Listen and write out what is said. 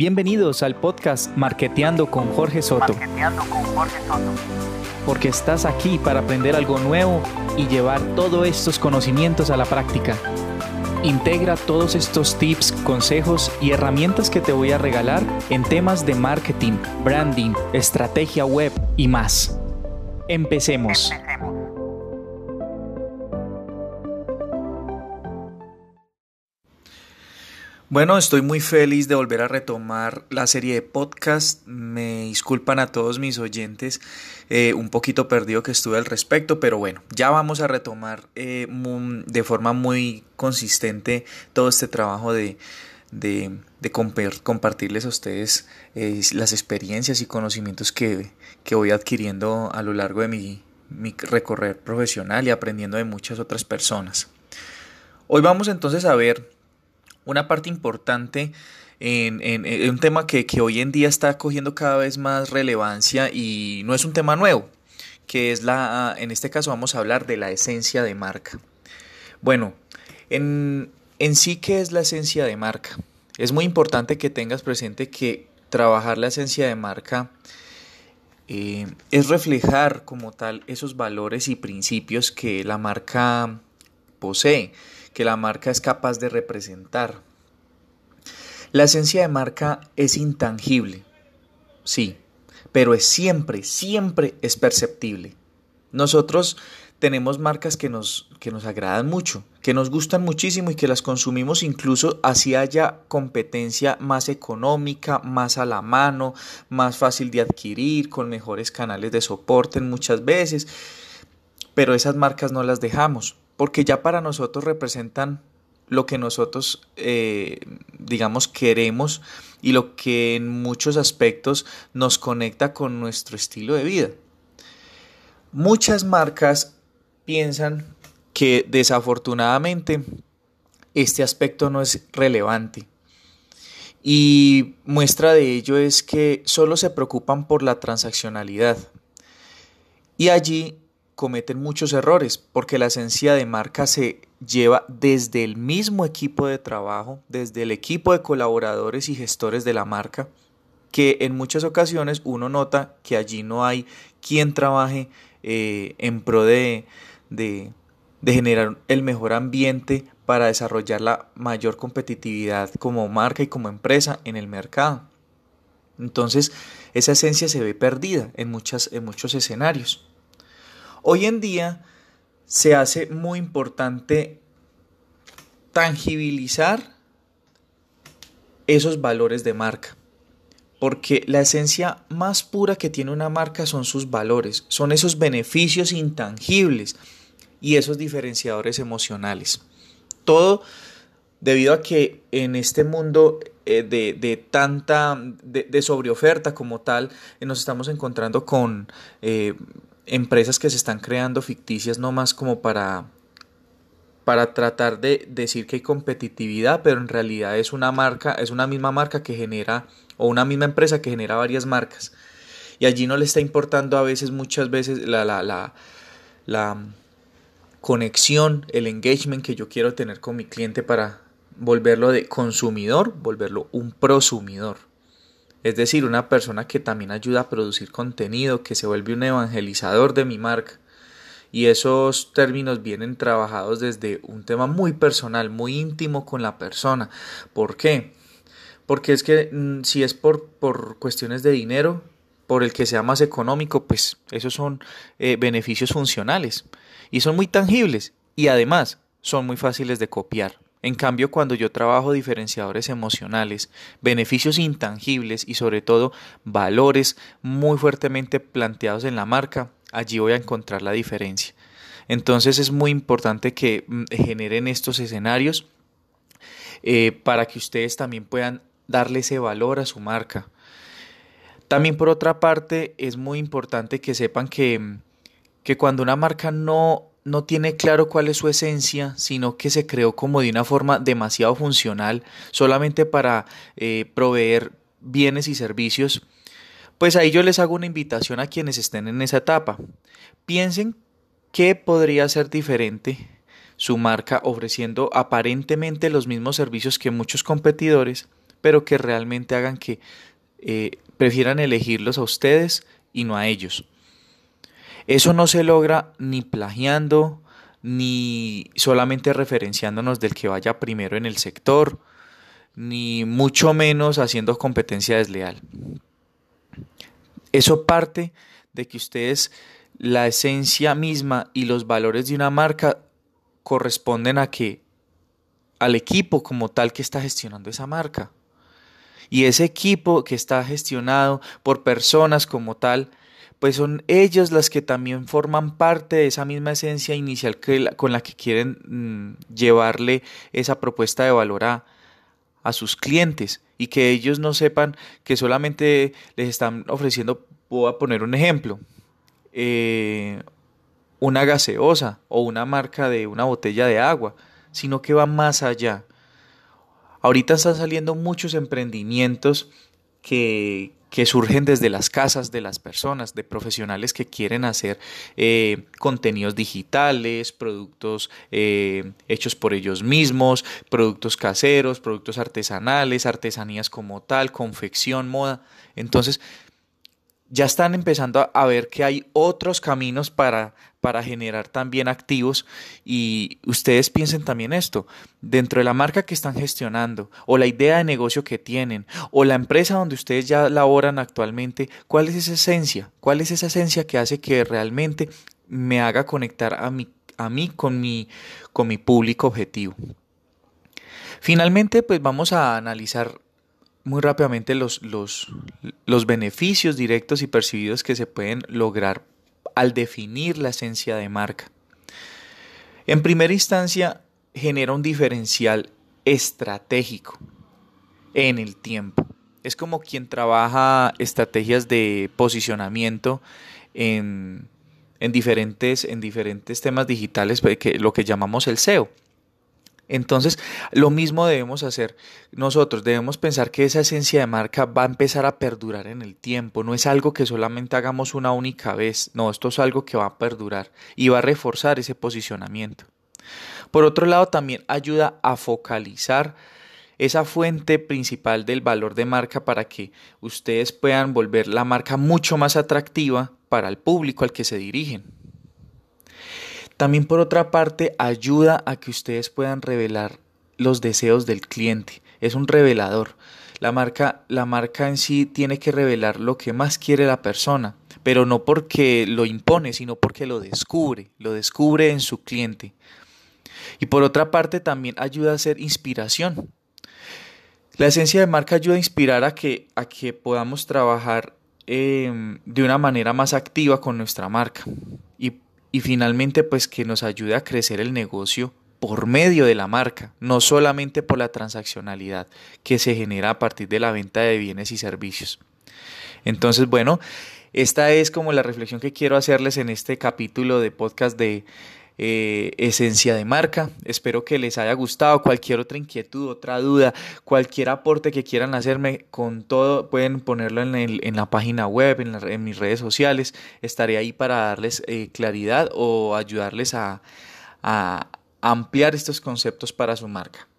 Bienvenidos al podcast Marketeando con Jorge Soto. con Jorge Soto. Porque estás aquí para aprender algo nuevo y llevar todos estos conocimientos a la práctica. Integra todos estos tips, consejos y herramientas que te voy a regalar en temas de marketing, branding, estrategia web y más. Empecemos. Bueno, estoy muy feliz de volver a retomar la serie de podcast. Me disculpan a todos mis oyentes, eh, un poquito perdido que estuve al respecto, pero bueno, ya vamos a retomar eh, de forma muy consistente todo este trabajo de, compartirles a ustedes eh, las experiencias y conocimientos que, que, voy adquiriendo a lo largo de mi recorrer profesional y aprendiendo de muchas otras personas. Hoy vamos entonces a ver una parte importante en, un tema que, hoy en día está cogiendo cada vez más relevancia y no es un tema nuevo, que es la, en este caso vamos a hablar de la esencia de marca. Bueno, en, sí, ¿qué es la esencia de marca? Es muy importante que tengas presente que trabajar la esencia de marca eh, es reflejar como tal esos valores y principios que la marca posee que la marca es capaz de representar. La esencia de marca es intangible, sí, pero es siempre, siempre es perceptible. Nosotros tenemos marcas que nos, que nos agradan mucho, que nos gustan muchísimo y que las consumimos incluso así haya competencia más económica, más a la mano, más fácil de adquirir, con mejores canales de soporte muchas veces, pero esas marcas no las dejamos porque ya para nosotros representan lo que nosotros, eh, digamos, queremos y lo que en muchos aspectos nos conecta con nuestro estilo de vida. Muchas marcas piensan que desafortunadamente este aspecto no es relevante. Y muestra de ello es que solo se preocupan por la transaccionalidad. Y allí cometen muchos errores porque la esencia de marca se lleva desde el mismo equipo de trabajo, desde el equipo de colaboradores y gestores de la marca, que en muchas ocasiones uno nota que allí no hay quien trabaje eh, en pro de, de, de generar el mejor ambiente para desarrollar la mayor competitividad como marca y como empresa en el mercado. Entonces, esa esencia se ve perdida en, muchas, en muchos escenarios. Hoy en día se hace muy importante tangibilizar esos valores de marca. Porque la esencia más pura que tiene una marca son sus valores, son esos beneficios intangibles y esos diferenciadores emocionales. Todo debido a que en este mundo eh, de, tanta, de, sobreoferta como tal, eh, nos estamos encontrando con eh, empresas que se están creando ficticias no más como para para tratar de decir que hay competitividad, pero en realidad es una marca, es una misma marca que genera o una misma empresa que genera varias marcas. Y allí no le está importando a veces, muchas veces, la, la, la, la conexión, el engagement que yo quiero tener con mi cliente para volverlo de consumidor, volverlo un prosumidor es decir, una persona que también ayuda a producir contenido, que se vuelve un evangelizador de mi marca. Y esos términos vienen trabajados desde un tema muy personal, muy íntimo con la persona. ¿Por qué? Porque es que mm, si es por, por cuestiones de dinero, por el que sea más económico, pues esos son eh, beneficios funcionales y son muy tangibles y además son muy fáciles de copiar. En cambio, cuando yo trabajo diferenciadores emocionales, beneficios intangibles y sobre todo valores muy fuertemente planteados en la marca, allí voy a encontrar la diferencia. Entonces es muy importante que mm, generen estos escenarios eh, para que ustedes también puedan darle ese valor a su marca. También por otra parte es muy importante que sepan que, que cuando una marca no no tiene claro cuál es su esencia, sino que se creó como de una forma demasiado funcional, solamente para eh, proveer bienes y servicios, pues ahí yo les hago una invitación a quienes estén en esa etapa. Piensen qué podría ser diferente su marca ofreciendo aparentemente los mismos servicios que muchos competidores, pero que realmente hagan que eh, prefieran elegirlos a ustedes y no a ellos. Eso no se logra ni plagiando, ni solamente referenciándonos del que vaya primero en el sector, ni mucho menos haciendo competencia desleal. Eso parte de que ustedes, la esencia misma y los valores de una marca corresponden a que al equipo como tal que está gestionando esa marca. Y ese equipo que está gestionado por personas como tal, pues son ellos las que también forman parte de esa misma esencia inicial con la que quieren mm, llevarle esa propuesta de valor a, a sus clientes y que ellos no sepan que solamente les están ofreciendo, voy a poner un ejemplo, eh, una gaseosa o una marca de una botella de agua, sino que va más allá. Ahorita están saliendo muchos emprendimientos que, que surgen desde las casas de las personas, de profesionales que quieren hacer eh, contenidos digitales, productos eh, hechos por ellos mismos, productos caseros, productos artesanales, artesanías como tal, confección, moda. Entonces, ya están empezando a ver que hay otros caminos para, para generar también activos y ustedes piensen también esto, dentro de la marca que están gestionando o la idea de negocio que tienen o la empresa donde ustedes ya laboran actualmente, ¿cuál es esa esencia? ¿Cuál es esa esencia que hace que realmente me haga conectar a mí, a mí con, mi, con mi público objetivo? Finalmente, pues vamos a analizar muy rápidamente los, los, los beneficios directos y percibidos que se pueden lograr al definir la esencia de marca. En primera instancia, genera un diferencial estratégico en el tiempo. Es como quien trabaja estrategias de posicionamiento en, en, diferentes, en diferentes temas digitales, pues, que, lo que llamamos el SEO. Entonces, lo mismo debemos hacer nosotros, debemos pensar que esa esencia de marca va a empezar a perdurar en el tiempo, no es algo que solamente hagamos una única vez, no, esto es algo que va a perdurar y va a reforzar ese posicionamiento. Por otro lado, también ayuda a focalizar esa fuente principal del valor de marca para que ustedes puedan volver la marca mucho más atractiva para el público al que se dirigen. También por otra parte ayuda a que ustedes puedan revelar los deseos del cliente. Es un revelador. La marca, la marca en sí tiene que revelar lo que más quiere la persona, pero no porque lo impone, sino porque lo descubre, lo descubre en su cliente. Y por otra parte también ayuda a ser inspiración. La esencia de marca ayuda a inspirar a que, a que podamos trabajar em, de una manera más activa con nuestra marca. Y finalmente pues que nos ayude a crecer el negocio por medio de la marca, no solamente por la transaccionalidad que se genera a partir de la venta de bienes y servicios. Entonces, bueno, esta es como la reflexión que quiero hacerles en este capítulo de podcast de eh, esencia de marca. Espero que les haya gustado. Cualquier otra inquietud, otra duda, cualquier aporte que quieran hacerme con todo, pueden ponerlo en, la página web, en, mis redes sociales. Estaré ahí para darles eh, claridad o ayudarles a ampliar estos conceptos para su marca.